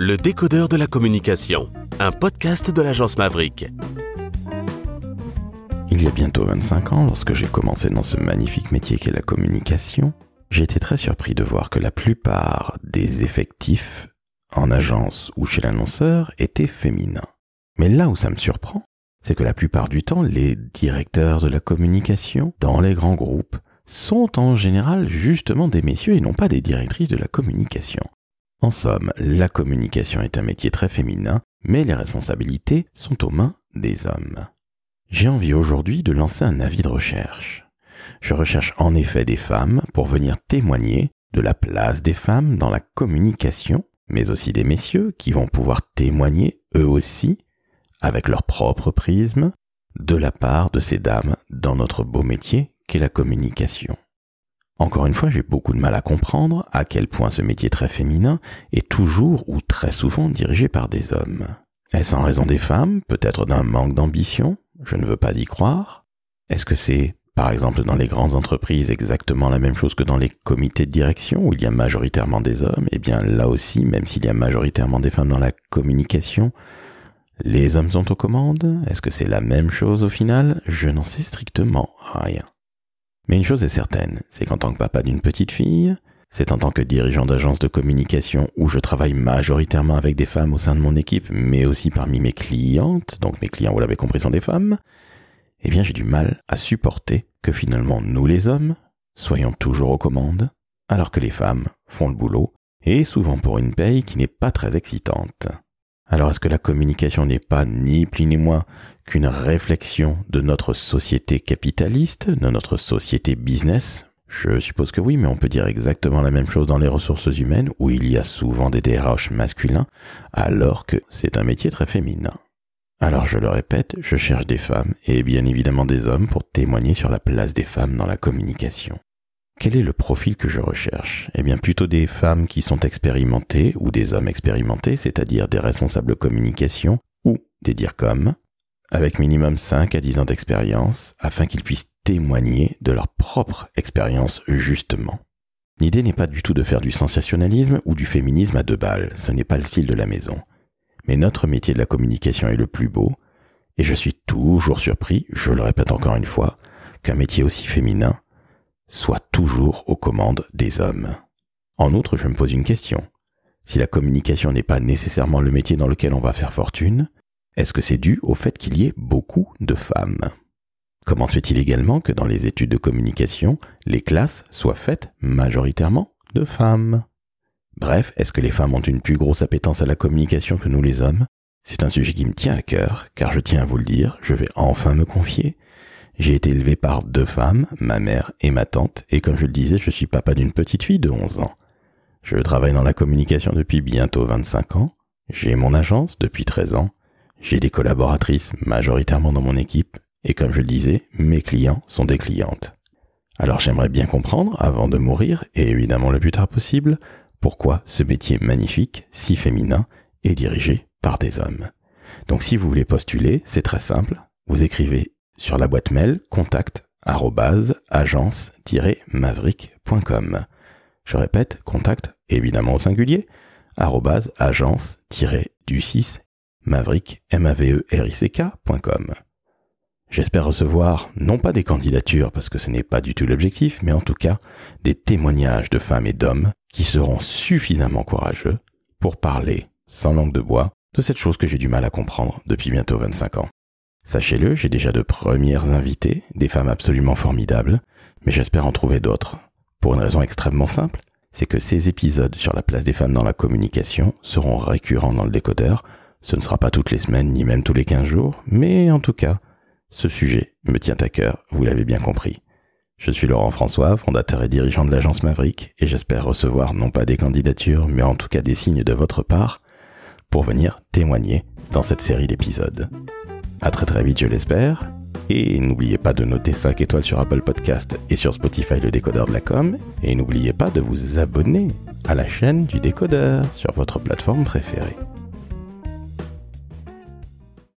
Le décodeur de la communication, un podcast de l'agence Maverick. Il y a bientôt 25 ans, lorsque j'ai commencé dans ce magnifique métier qu'est la communication, j'ai été très surpris de voir que la plupart des effectifs en agence ou chez l'annonceur étaient féminins. Mais là où ça me surprend, c'est que la plupart du temps, les directeurs de la communication dans les grands groupes sont en général justement des messieurs et non pas des directrices de la communication. En somme, la communication est un métier très féminin, mais les responsabilités sont aux mains des hommes. J'ai envie aujourd'hui de lancer un avis de recherche. Je recherche en effet des femmes pour venir témoigner de la place des femmes dans la communication, mais aussi des messieurs qui vont pouvoir témoigner eux aussi, avec leur propre prisme, de la part de ces dames dans notre beau métier qu'est la communication. Encore une fois, j'ai beaucoup de mal à comprendre à quel point ce métier très féminin est toujours ou très souvent dirigé par des hommes. Est-ce en raison des femmes, peut-être d'un manque d'ambition? Je ne veux pas y croire. Est-ce que c'est, par exemple, dans les grandes entreprises exactement la même chose que dans les comités de direction où il y a majoritairement des hommes? Eh bien là aussi, même s'il y a majoritairement des femmes dans la communication, les hommes sont aux commandes? Est-ce que c'est la même chose au final? Je n'en sais strictement rien. Mais une chose est certaine, c'est qu'en tant que papa d'une petite fille, c'est en tant que dirigeant d'agence de communication où je travaille majoritairement avec des femmes au sein de mon équipe, mais aussi parmi mes clientes, donc mes clients, vous l'avez compris, sont des femmes, eh bien j'ai du mal à supporter que finalement nous les hommes soyons toujours aux commandes, alors que les femmes font le boulot, et souvent pour une paye qui n'est pas très excitante. Alors est-ce que la communication n'est pas ni plus ni moins qu'une réflexion de notre société capitaliste, de notre société business? Je suppose que oui, mais on peut dire exactement la même chose dans les ressources humaines où il y a souvent des DRH masculins alors que c'est un métier très féminin. Alors je le répète, je cherche des femmes et bien évidemment des hommes pour témoigner sur la place des femmes dans la communication. Quel est le profil que je recherche? Eh bien plutôt des femmes qui sont expérimentées ou des hommes expérimentés, c'est-à-dire des responsables communication ou des DIRCOM, avec minimum 5 à 10 ans d'expérience, afin qu'ils puissent témoigner de leur propre expérience justement. L'idée n'est pas du tout de faire du sensationnalisme ou du féminisme à deux balles, ce n'est pas le style de la maison. Mais notre métier de la communication est le plus beau, et je suis toujours surpris, je le répète encore une fois, qu'un métier aussi féminin soit toujours aux commandes des hommes. En outre, je me pose une question. Si la communication n'est pas nécessairement le métier dans lequel on va faire fortune, est-ce que c'est dû au fait qu'il y ait beaucoup de femmes? Comment se fait-il également que dans les études de communication, les classes soient faites majoritairement de femmes? Bref, est-ce que les femmes ont une plus grosse appétence à la communication que nous les hommes? C'est un sujet qui me tient à cœur, car je tiens à vous le dire, je vais enfin me confier, j'ai été élevé par deux femmes, ma mère et ma tante, et comme je le disais, je suis papa d'une petite fille de 11 ans. Je travaille dans la communication depuis bientôt 25 ans, j'ai mon agence depuis 13 ans, j'ai des collaboratrices majoritairement dans mon équipe, et comme je le disais, mes clients sont des clientes. Alors j'aimerais bien comprendre, avant de mourir, et évidemment le plus tard possible, pourquoi ce métier magnifique, si féminin, est dirigé par des hommes. Donc si vous voulez postuler, c'est très simple, vous écrivez sur la boîte mail contact agence-maverick.com. Je répète, contact évidemment au singulier, agence-du6 maverick, m a v e. J'espère recevoir non pas des candidatures parce que ce n'est pas du tout l'objectif, mais en tout cas des témoignages de femmes et d'hommes qui seront suffisamment courageux pour parler sans langue de bois de cette chose que j'ai du mal à comprendre depuis bientôt 25 ans. Sachez-le, j'ai déjà de premières invitées, des femmes absolument formidables, mais j'espère en trouver d'autres. Pour une raison extrêmement simple, c'est que ces épisodes sur la place des femmes dans la communication seront récurrents dans le décodeur. Ce ne sera pas toutes les semaines, ni même tous les 15 jours, mais en tout cas, ce sujet me tient à cœur, vous l'avez bien compris. Je suis Laurent François, fondateur et dirigeant de l'agence Maverick, et j'espère recevoir non pas des candidatures, mais en tout cas des signes de votre part pour venir témoigner dans cette série d'épisodes. À très très vite, je l'espère. Et n'oubliez pas de noter 5 étoiles sur Apple Podcast et sur Spotify le décodeur de la com. Et n'oubliez pas de vous abonner à la chaîne du décodeur sur votre plateforme préférée.